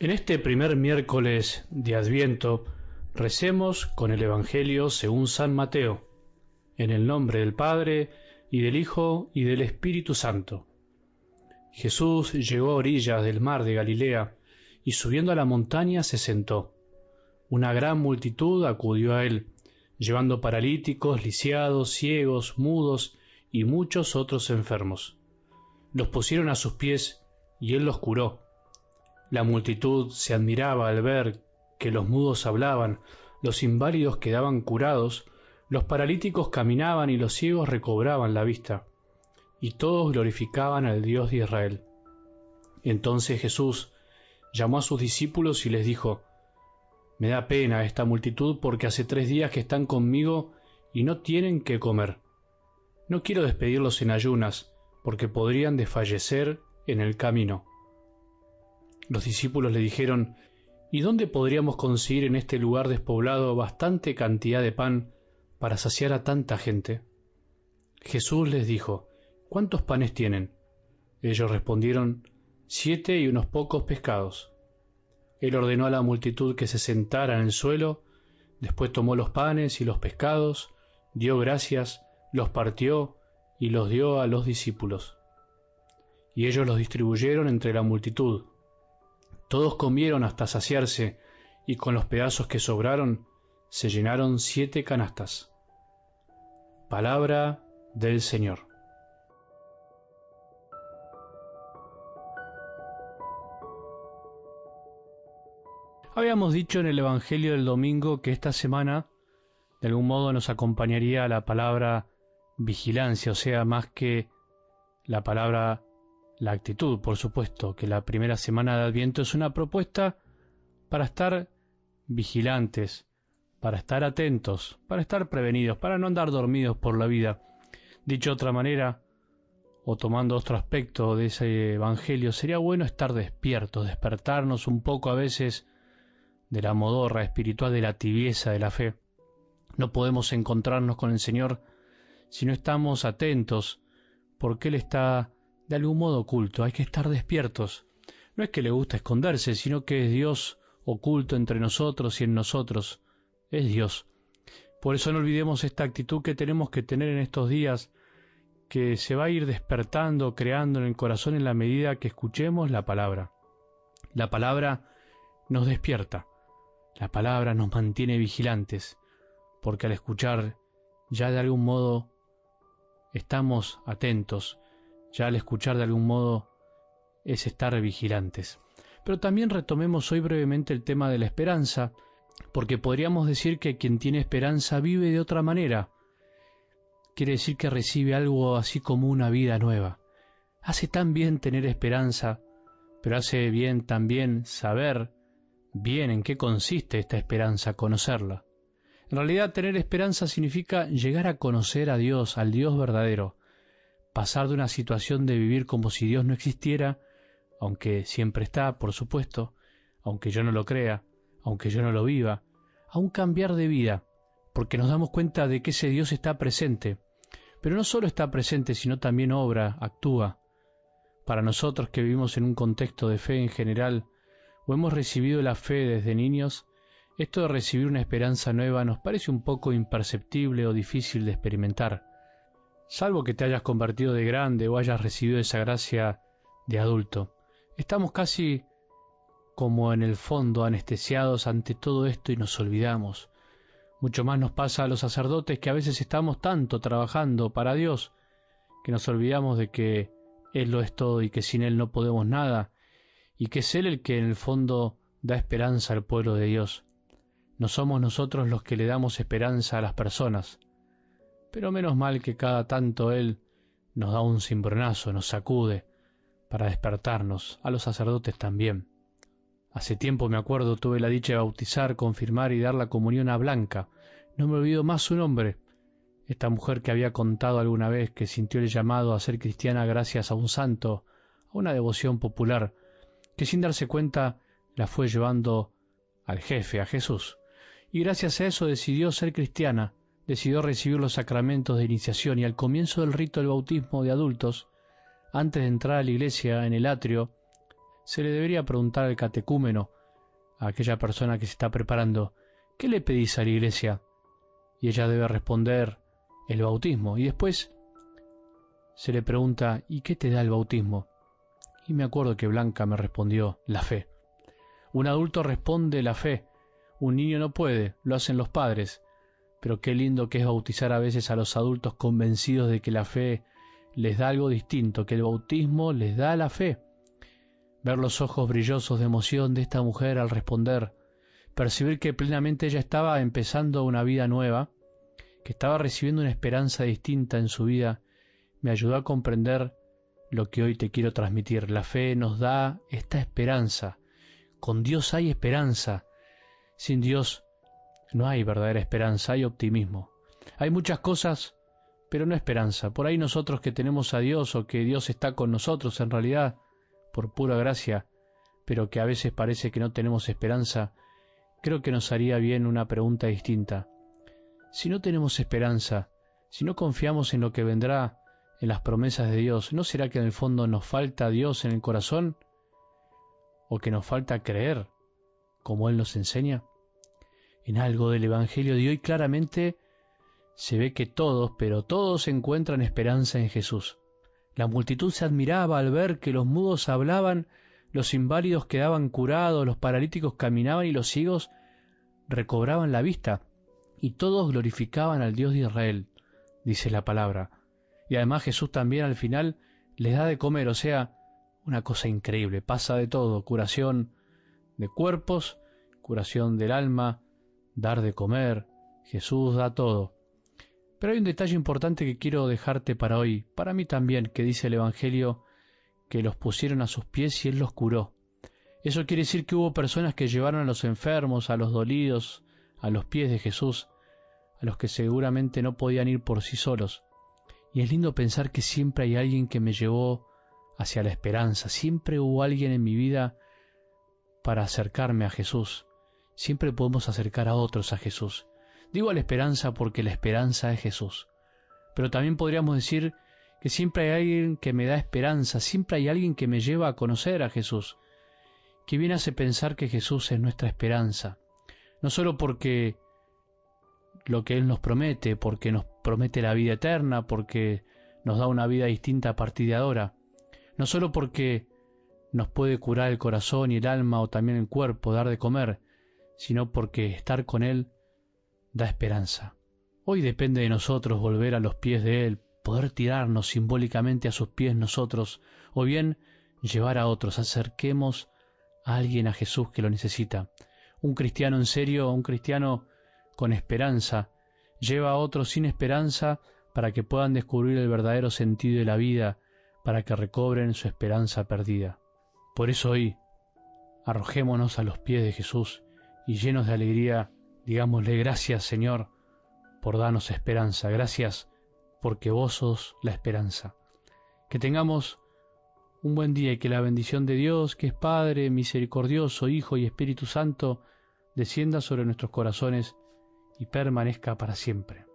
En este primer miércoles de Adviento recemos con el Evangelio según San Mateo, en el nombre del Padre, y del Hijo, y del Espíritu Santo. Jesús llegó a orillas del mar de Galilea, y subiendo a la montaña se sentó. Una gran multitud acudió a él, llevando paralíticos, lisiados, ciegos, mudos y muchos otros enfermos. Los pusieron a sus pies, y él los curó la multitud se admiraba al ver que los mudos hablaban, los inválidos quedaban curados, los paralíticos caminaban y los ciegos recobraban la vista, y todos glorificaban al Dios de Israel. Entonces Jesús llamó a sus discípulos y les dijo, Me da pena esta multitud porque hace tres días que están conmigo y no tienen que comer. No quiero despedirlos en ayunas, porque podrían desfallecer en el camino. Los discípulos le dijeron, ¿Y dónde podríamos conseguir en este lugar despoblado bastante cantidad de pan para saciar a tanta gente? Jesús les dijo, ¿cuántos panes tienen? Ellos respondieron, siete y unos pocos pescados. Él ordenó a la multitud que se sentara en el suelo, después tomó los panes y los pescados, dio gracias, los partió y los dio a los discípulos. Y ellos los distribuyeron entre la multitud todos comieron hasta saciarse, y con los pedazos que sobraron se llenaron siete canastas. Palabra del Señor. Habíamos dicho en el Evangelio del domingo que esta semana de algún modo nos acompañaría la palabra vigilancia, o sea, más que la palabra la actitud, por supuesto, que la primera semana de Adviento es una propuesta para estar vigilantes, para estar atentos, para estar prevenidos, para no andar dormidos por la vida. Dicho de otra manera, o tomando otro aspecto de ese Evangelio, sería bueno estar despiertos, despertarnos un poco a veces de la modorra espiritual, de la tibieza de la fe. No podemos encontrarnos con el Señor si no estamos atentos, porque Él está de algún modo oculto, hay que estar despiertos. No es que le gusta esconderse, sino que es Dios oculto entre nosotros y en nosotros. Es Dios. Por eso no olvidemos esta actitud que tenemos que tener en estos días, que se va a ir despertando, creando en el corazón en la medida que escuchemos la palabra. La palabra nos despierta, la palabra nos mantiene vigilantes, porque al escuchar ya de algún modo estamos atentos, ya al escuchar de algún modo es estar vigilantes. Pero también retomemos hoy brevemente el tema de la esperanza, porque podríamos decir que quien tiene esperanza vive de otra manera. Quiere decir que recibe algo así como una vida nueva. Hace tan bien tener esperanza, pero hace bien también saber bien en qué consiste esta esperanza, conocerla. En realidad tener esperanza significa llegar a conocer a Dios, al Dios verdadero, pasar de una situación de vivir como si Dios no existiera, aunque siempre está, por supuesto, aunque yo no lo crea, aunque yo no lo viva, a un cambiar de vida, porque nos damos cuenta de que ese Dios está presente, pero no solo está presente, sino también obra, actúa. Para nosotros que vivimos en un contexto de fe en general, o hemos recibido la fe desde niños, esto de recibir una esperanza nueva nos parece un poco imperceptible o difícil de experimentar salvo que te hayas convertido de grande o hayas recibido esa gracia de adulto. Estamos casi como en el fondo anestesiados ante todo esto y nos olvidamos. Mucho más nos pasa a los sacerdotes que a veces estamos tanto trabajando para Dios que nos olvidamos de que Él lo es todo y que sin Él no podemos nada y que es Él el que en el fondo da esperanza al pueblo de Dios. No somos nosotros los que le damos esperanza a las personas pero menos mal que cada tanto Él nos da un cimbronazo, nos sacude, para despertarnos, a los sacerdotes también. Hace tiempo me acuerdo tuve la dicha de bautizar, confirmar y dar la comunión a Blanca. No me olvido más su nombre. Esta mujer que había contado alguna vez que sintió el llamado a ser cristiana gracias a un santo, a una devoción popular, que sin darse cuenta la fue llevando al jefe, a Jesús. Y gracias a eso decidió ser cristiana, decidió recibir los sacramentos de iniciación y al comienzo del rito del bautismo de adultos, antes de entrar a la iglesia en el atrio, se le debería preguntar al catecúmeno, a aquella persona que se está preparando, ¿qué le pedís a la iglesia? Y ella debe responder, el bautismo. Y después se le pregunta, ¿y qué te da el bautismo? Y me acuerdo que Blanca me respondió, la fe. Un adulto responde la fe, un niño no puede, lo hacen los padres. Pero qué lindo que es bautizar a veces a los adultos convencidos de que la fe les da algo distinto, que el bautismo les da la fe. Ver los ojos brillosos de emoción de esta mujer al responder, percibir que plenamente ella estaba empezando una vida nueva, que estaba recibiendo una esperanza distinta en su vida, me ayudó a comprender lo que hoy te quiero transmitir. La fe nos da esta esperanza. Con Dios hay esperanza. Sin Dios no hay verdadera esperanza, hay optimismo. Hay muchas cosas, pero no esperanza. Por ahí nosotros que tenemos a Dios o que Dios está con nosotros en realidad, por pura gracia, pero que a veces parece que no tenemos esperanza, creo que nos haría bien una pregunta distinta. Si no tenemos esperanza, si no confiamos en lo que vendrá, en las promesas de Dios, ¿no será que en el fondo nos falta Dios en el corazón? ¿O que nos falta creer como Él nos enseña? En algo del Evangelio de hoy claramente se ve que todos, pero todos encuentran esperanza en Jesús. La multitud se admiraba al ver que los mudos hablaban, los inválidos quedaban curados, los paralíticos caminaban y los ciegos recobraban la vista, y todos glorificaban al Dios de Israel, dice la palabra. Y además Jesús también al final les da de comer, o sea, una cosa increíble, pasa de todo, curación de cuerpos, curación del alma, dar de comer, Jesús da todo. Pero hay un detalle importante que quiero dejarte para hoy, para mí también, que dice el Evangelio que los pusieron a sus pies y Él los curó. Eso quiere decir que hubo personas que llevaron a los enfermos, a los dolidos, a los pies de Jesús, a los que seguramente no podían ir por sí solos. Y es lindo pensar que siempre hay alguien que me llevó hacia la esperanza, siempre hubo alguien en mi vida para acercarme a Jesús siempre podemos acercar a otros a Jesús. Digo a la esperanza porque la esperanza es Jesús. Pero también podríamos decir que siempre hay alguien que me da esperanza, siempre hay alguien que me lleva a conocer a Jesús, que viene hace pensar que Jesús es nuestra esperanza, no solo porque lo que Él nos promete, porque nos promete la vida eterna, porque nos da una vida distinta a partir de ahora, no solo porque nos puede curar el corazón y el alma o también el cuerpo, dar de comer, sino porque estar con Él da esperanza. Hoy depende de nosotros volver a los pies de Él, poder tirarnos simbólicamente a sus pies nosotros, o bien llevar a otros, acerquemos a alguien a Jesús que lo necesita. Un cristiano en serio, un cristiano con esperanza, lleva a otros sin esperanza para que puedan descubrir el verdadero sentido de la vida, para que recobren su esperanza perdida. Por eso hoy, arrojémonos a los pies de Jesús y llenos de alegría, digámosle gracias Señor por darnos esperanza, gracias porque vos sos la esperanza. Que tengamos un buen día y que la bendición de Dios, que es Padre, misericordioso, Hijo y Espíritu Santo, descienda sobre nuestros corazones y permanezca para siempre.